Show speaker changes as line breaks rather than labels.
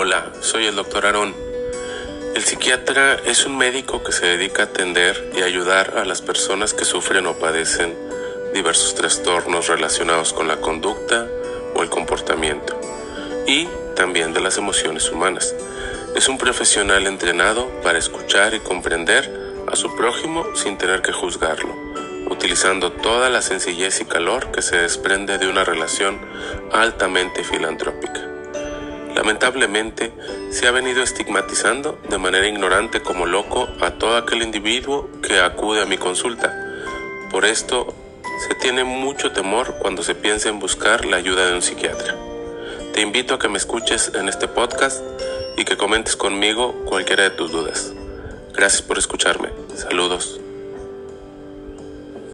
Hola, soy el doctor Aarón. El psiquiatra es un médico que se dedica a atender y ayudar a las personas que sufren o padecen diversos trastornos relacionados con la conducta o el comportamiento y también de las emociones humanas. Es un profesional entrenado para escuchar y comprender a su prójimo sin tener que juzgarlo, utilizando toda la sencillez y calor que se desprende de una relación altamente filantrópica. Lamentablemente, se ha venido estigmatizando de manera ignorante como loco a todo aquel individuo que acude a mi consulta. Por esto, se tiene mucho temor cuando se piensa en buscar la ayuda de un psiquiatra. Te invito a que me escuches en este podcast y que comentes conmigo cualquiera de tus dudas. Gracias por escucharme. Saludos.